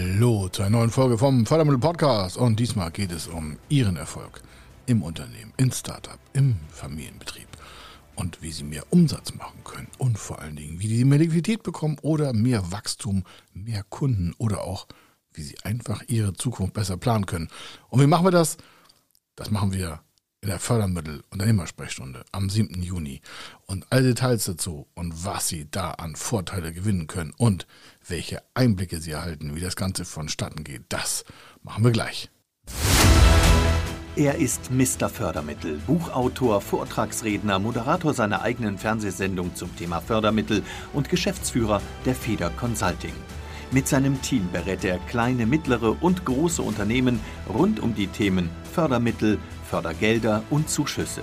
Hallo zu einer neuen Folge vom Fördermittel Podcast und diesmal geht es um Ihren Erfolg im Unternehmen, im Startup, im Familienbetrieb und wie Sie mehr Umsatz machen können und vor allen Dingen, wie Sie mehr Liquidität bekommen oder mehr Wachstum, mehr Kunden oder auch, wie Sie einfach Ihre Zukunft besser planen können. Und wie machen wir das? Das machen wir in der Fördermittel-Unternehmersprechstunde am 7. Juni. Und alle Details dazu und was Sie da an Vorteile gewinnen können und welche Einblicke Sie erhalten, wie das Ganze vonstatten geht, das machen wir gleich. Er ist Mr. Fördermittel, Buchautor, Vortragsredner, Moderator seiner eigenen Fernsehsendung zum Thema Fördermittel und Geschäftsführer der Feder Consulting. Mit seinem Team berät er kleine, mittlere und große Unternehmen rund um die Themen Fördermittel, Fördergelder und Zuschüsse.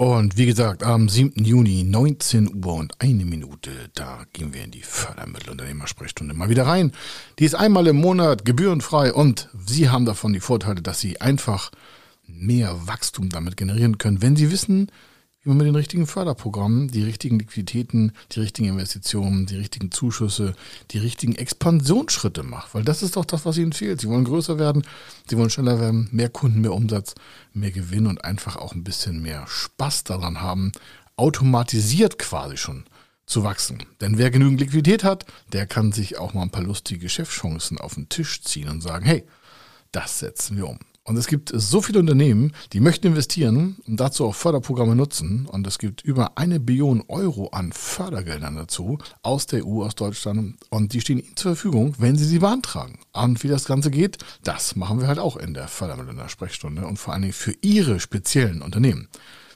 Und wie gesagt, am 7. Juni, 19 Uhr und eine Minute, da gehen wir in die Fördermittelunternehmersprechstunde mal wieder rein. Die ist einmal im Monat gebührenfrei und Sie haben davon die Vorteile, dass Sie einfach mehr Wachstum damit generieren können, wenn Sie wissen, wie man mit den richtigen Förderprogrammen die richtigen Liquiditäten, die richtigen Investitionen, die richtigen Zuschüsse, die richtigen Expansionsschritte macht. Weil das ist doch das, was ihnen fehlt. Sie wollen größer werden, sie wollen schneller werden, mehr Kunden, mehr Umsatz, mehr Gewinn und einfach auch ein bisschen mehr Spaß daran haben, automatisiert quasi schon zu wachsen. Denn wer genügend Liquidität hat, der kann sich auch mal ein paar lustige Geschäftschancen auf den Tisch ziehen und sagen, hey, das setzen wir um. Und es gibt so viele Unternehmen, die möchten investieren und dazu auch Förderprogramme nutzen. Und es gibt über eine Billion Euro an Fördergeldern dazu aus der EU, aus Deutschland. Und die stehen Ihnen zur Verfügung, wenn Sie sie beantragen. Und wie das Ganze geht, das machen wir halt auch in der Fördermittel Sprechstunde und vor allen Dingen für Ihre speziellen Unternehmen.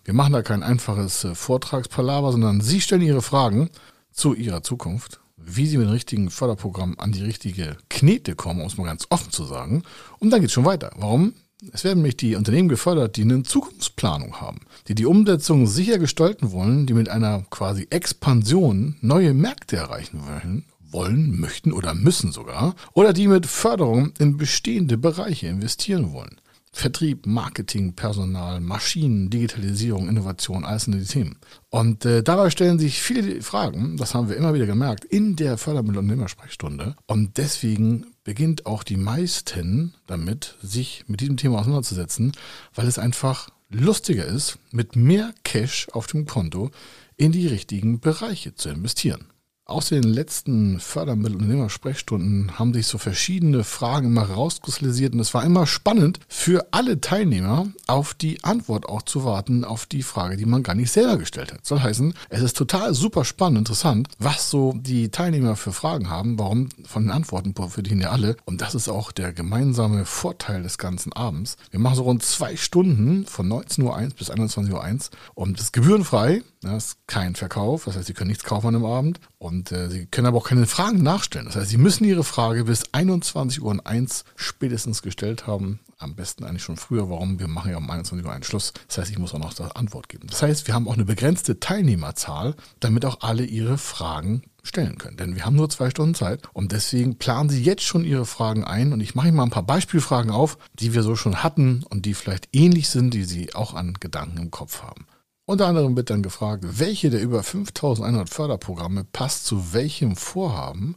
Wir machen da kein einfaches äh, Vortragspalaver, sondern Sie stellen Ihre Fragen zu Ihrer Zukunft wie sie mit dem richtigen Förderprogramm an die richtige Knete kommen, um es mal ganz offen zu sagen. Und dann geht es schon weiter. Warum? Es werden nämlich die Unternehmen gefördert, die eine Zukunftsplanung haben, die die Umsetzung sicher gestalten wollen, die mit einer quasi Expansion neue Märkte erreichen wollen, wollen, möchten oder müssen sogar, oder die mit Förderung in bestehende Bereiche investieren wollen. Vertrieb, Marketing, Personal, Maschinen, Digitalisierung, Innovation, alles sind die Themen. Und äh, dabei stellen sich viele Fragen, das haben wir immer wieder gemerkt, in der Fördermittel- und Unternehmersprechstunde. Und deswegen beginnt auch die meisten damit, sich mit diesem Thema auseinanderzusetzen, weil es einfach lustiger ist, mit mehr Cash auf dem Konto in die richtigen Bereiche zu investieren. Aus den letzten Fördermittel- und Unternehmersprechstunden haben sich so verschiedene Fragen immer rauskristallisiert und es war immer spannend für alle Teilnehmer auf die Antwort auch zu warten auf die Frage, die man gar nicht selber gestellt hat. Soll heißen, es ist total super spannend, interessant, was so die Teilnehmer für Fragen haben, warum von den Antworten profitieren ja alle und das ist auch der gemeinsame Vorteil des ganzen Abends. Wir machen so rund zwei Stunden von 19.01 Uhr bis 21.01 Uhr und das ist gebührenfrei, das ist kein Verkauf, das heißt, Sie können nichts kaufen an dem Abend und und äh, Sie können aber auch keine Fragen nachstellen. Das heißt, Sie müssen Ihre Frage bis 21 Uhr und 1 spätestens gestellt haben. Am besten eigentlich schon früher. Warum? Wir machen ja um 21 Uhr einen Schluss. Das heißt, ich muss auch noch die Antwort geben. Das heißt, wir haben auch eine begrenzte Teilnehmerzahl, damit auch alle ihre Fragen stellen können. Denn wir haben nur zwei Stunden Zeit und deswegen planen Sie jetzt schon Ihre Fragen ein und ich mache Ihnen mal ein paar Beispielfragen auf, die wir so schon hatten und die vielleicht ähnlich sind, die Sie auch an Gedanken im Kopf haben. Unter anderem wird dann gefragt, welche der über 5100 Förderprogramme passt zu welchem Vorhaben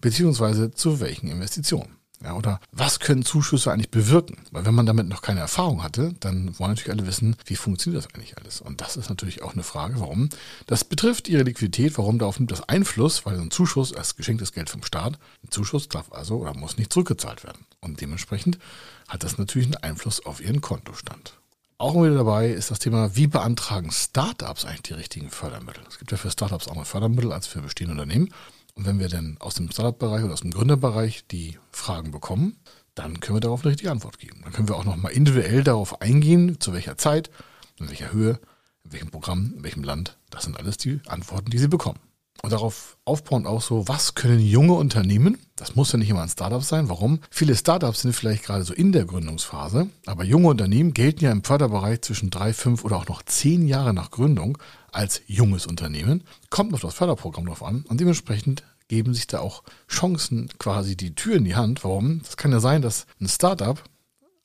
beziehungsweise zu welchen Investitionen. Ja, oder was können Zuschüsse eigentlich bewirken? Weil wenn man damit noch keine Erfahrung hatte, dann wollen natürlich alle wissen, wie funktioniert das eigentlich alles? Und das ist natürlich auch eine Frage, warum. Das betrifft ihre Liquidität, warum darauf nimmt das Einfluss, weil ein Zuschuss als geschenktes Geld vom Staat, ein Zuschuss darf also oder muss nicht zurückgezahlt werden. Und dementsprechend hat das natürlich einen Einfluss auf ihren Kontostand. Auch wieder dabei ist das Thema, wie beantragen Startups eigentlich die richtigen Fördermittel? Es gibt ja für Startups andere Fördermittel als für bestehende Unternehmen. Und wenn wir dann aus dem Startup-Bereich oder aus dem Gründerbereich die Fragen bekommen, dann können wir darauf eine richtige Antwort geben. Dann können wir auch nochmal individuell darauf eingehen, zu welcher Zeit, in welcher Höhe, in welchem Programm, in welchem Land. Das sind alles die Antworten, die Sie bekommen. Und darauf aufbauend auch so, was können junge Unternehmen, das muss ja nicht immer ein Startup sein, warum? Viele Startups sind vielleicht gerade so in der Gründungsphase, aber junge Unternehmen gelten ja im Förderbereich zwischen drei, fünf oder auch noch zehn Jahre nach Gründung als junges Unternehmen. Kommt auf das Förderprogramm drauf an und dementsprechend geben sich da auch Chancen quasi die Tür in die Hand. Warum? Das kann ja sein, dass ein Startup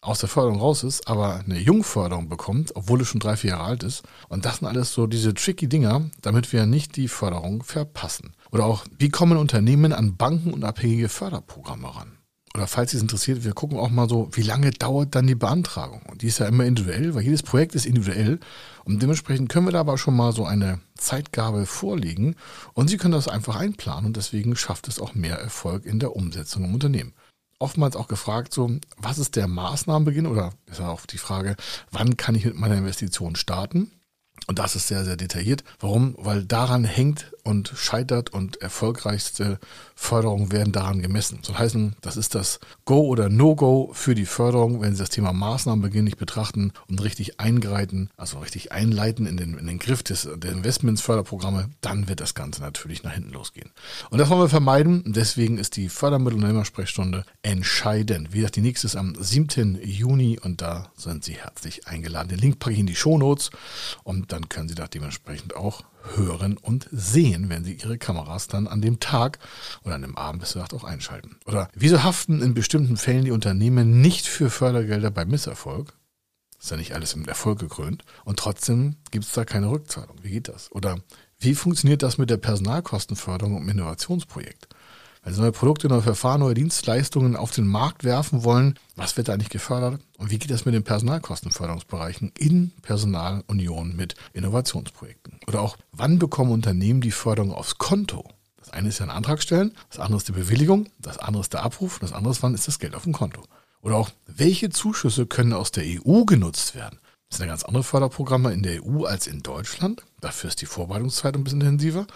aus der Förderung raus ist, aber eine Jungförderung bekommt, obwohl es schon drei, vier Jahre alt ist. Und das sind alles so diese tricky Dinger, damit wir nicht die Förderung verpassen. Oder auch, wie kommen Unternehmen an Banken und abhängige Förderprogramme ran? Oder falls es interessiert, wir gucken auch mal so, wie lange dauert dann die Beantragung? Und die ist ja immer individuell, weil jedes Projekt ist individuell. Und dementsprechend können wir da aber schon mal so eine Zeitgabe vorlegen. Und Sie können das einfach einplanen und deswegen schafft es auch mehr Erfolg in der Umsetzung im Unternehmen oftmals auch gefragt, so, was ist der Maßnahmenbeginn oder ist ja auch die Frage, wann kann ich mit meiner Investition starten? Und das ist sehr, sehr detailliert. Warum? Weil daran hängt und scheitert und erfolgreichste Förderungen werden daran gemessen. Soll heißen, das ist das Go oder No-Go für die Förderung, wenn Sie das Thema Maßnahmenbeginn nicht betrachten und richtig eingreiten, also richtig einleiten in den, in den Griff des, der Investmentsförderprogramme, dann wird das Ganze natürlich nach hinten losgehen. Und das wollen wir vermeiden. Deswegen ist die Fördermittelunternehmersprechstunde entscheidend. Wie gesagt, die nächste ist am 7. Juni und da sind Sie herzlich eingeladen. Den Link packe ich in die Shownotes und dann können Sie da dementsprechend auch hören und sehen, wenn Sie Ihre Kameras dann an dem Tag oder an dem Abend besser gesagt auch einschalten. Oder wieso haften in bestimmten Fällen die Unternehmen nicht für Fördergelder bei Misserfolg? Ist ja nicht alles mit Erfolg gekrönt. Und trotzdem gibt es da keine Rückzahlung. Wie geht das? Oder wie funktioniert das mit der Personalkostenförderung im Innovationsprojekt? Wenn Sie neue Produkte, neue Verfahren, neue Dienstleistungen auf den Markt werfen wollen, was wird da eigentlich gefördert? Und wie geht das mit den Personalkostenförderungsbereichen in Personalunion mit Innovationsprojekten? Oder auch, wann bekommen Unternehmen die Förderung aufs Konto? Das eine ist ja ein Antrag stellen, das andere ist die Bewilligung, das andere ist der Abruf, das andere ist, wann ist das Geld auf dem Konto? Oder auch, welche Zuschüsse können aus der EU genutzt werden? Das sind ja ganz andere Förderprogramme in der EU als in Deutschland. Dafür ist die Vorbereitungszeit ein bisschen intensiver.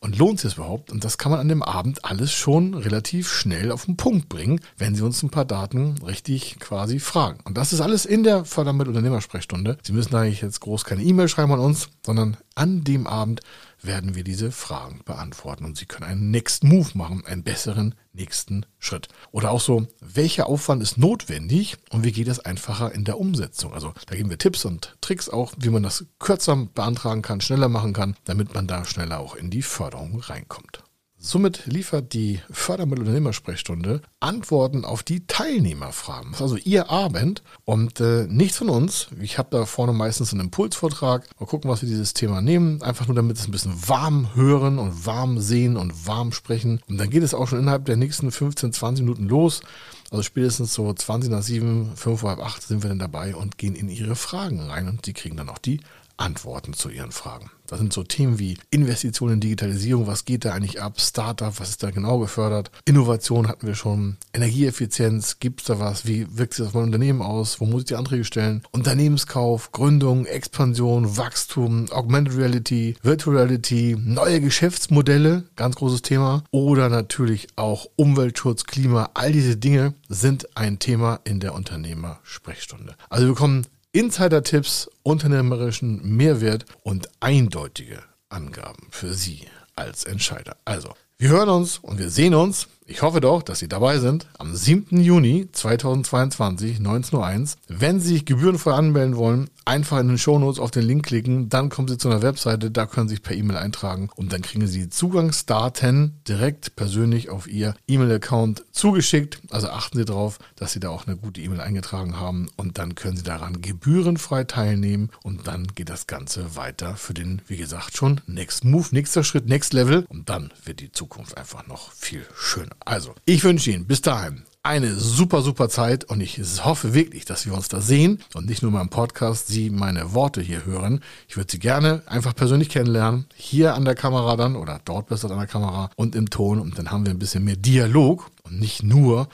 Und lohnt sich das überhaupt? Und das kann man an dem Abend alles schon relativ schnell auf den Punkt bringen, wenn Sie uns ein paar Daten richtig quasi fragen. Und das ist alles in der Fördermittelunternehmersprechstunde. Sie müssen eigentlich jetzt groß keine E-Mail schreiben an uns, sondern an dem Abend werden wir diese Fragen beantworten und Sie können einen Next Move machen, einen besseren nächsten Schritt. Oder auch so, welcher Aufwand ist notwendig und wie geht es einfacher in der Umsetzung? Also da geben wir Tipps und Tricks auch, wie man das kürzer beantragen kann, schneller machen kann, damit man da schneller auch in die Förderung reinkommt. Somit liefert die Fördermittelunternehmersprechstunde Antworten auf die Teilnehmerfragen. Das ist also Ihr Abend und äh, nichts von uns. Ich habe da vorne meistens einen Impulsvortrag. Mal gucken, was wir dieses Thema nehmen. Einfach nur, damit es ein bisschen warm hören und warm sehen und warm sprechen. Und dann geht es auch schon innerhalb der nächsten 15, 20 Minuten los. Also spätestens so 20 nach 7, 5 vor halb 8 sind wir dann dabei und gehen in Ihre Fragen rein und Sie kriegen dann auch die Antworten zu Ihren Fragen. Das sind so Themen wie Investitionen in Digitalisierung, was geht da eigentlich ab, Startup, was ist da genau gefördert, Innovation hatten wir schon, Energieeffizienz, gibt es da was, wie wirkt sich das auf mein Unternehmen aus, wo muss ich die Anträge stellen, Unternehmenskauf, Gründung, Expansion, Wachstum, Augmented Reality, Virtual Reality, neue Geschäftsmodelle, ganz großes Thema, oder natürlich auch Umweltschutz, Klima, all diese Dinge sind ein Thema in der Unternehmersprechstunde. Also wir bekommen Insider-Tipps, unternehmerischen Mehrwert und eindeutige Angaben für Sie als Entscheider. Also, wir hören uns und wir sehen uns ich hoffe doch, dass Sie dabei sind am 7. Juni 2022, 19.01 Uhr. Wenn Sie sich gebührenfrei anmelden wollen, einfach in den Shownotes auf den Link klicken, dann kommen Sie zu einer Webseite, da können Sie sich per E-Mail eintragen und dann kriegen Sie Zugangsdaten direkt persönlich auf Ihr E-Mail-Account zugeschickt. Also achten Sie darauf, dass Sie da auch eine gute E-Mail eingetragen haben und dann können Sie daran gebührenfrei teilnehmen und dann geht das Ganze weiter für den, wie gesagt, schon Next Move, nächster Schritt, Next Level und dann wird die Zukunft einfach noch viel schöner. Also, ich wünsche Ihnen bis dahin eine super, super Zeit und ich hoffe wirklich, dass wir uns da sehen und nicht nur mal Podcast Sie meine Worte hier hören. Ich würde Sie gerne einfach persönlich kennenlernen, hier an der Kamera dann oder dort besser an der Kamera und im Ton und dann haben wir ein bisschen mehr Dialog und nicht nur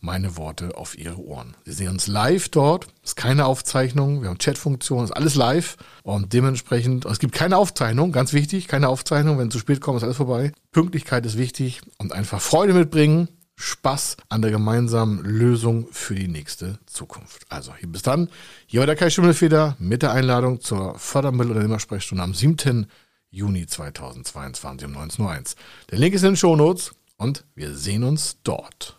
meine Worte auf Ihre Ohren. Sie sehen uns live dort, ist keine Aufzeichnung, wir haben Chatfunktion, ist alles live und dementsprechend, es gibt keine Aufzeichnung, ganz wichtig, keine Aufzeichnung, wenn zu spät kommt, ist alles vorbei. Pünktlichkeit ist wichtig und einfach Freude mitbringen, Spaß an der gemeinsamen Lösung für die nächste Zukunft. Also hier bis dann, hier war der Kai Schimmelfeder mit der Einladung zur Fördermittel- und Sprechstunde am 7. Juni 2022 um 19.01 Uhr. Der Link ist in den Shownotes und wir sehen uns dort.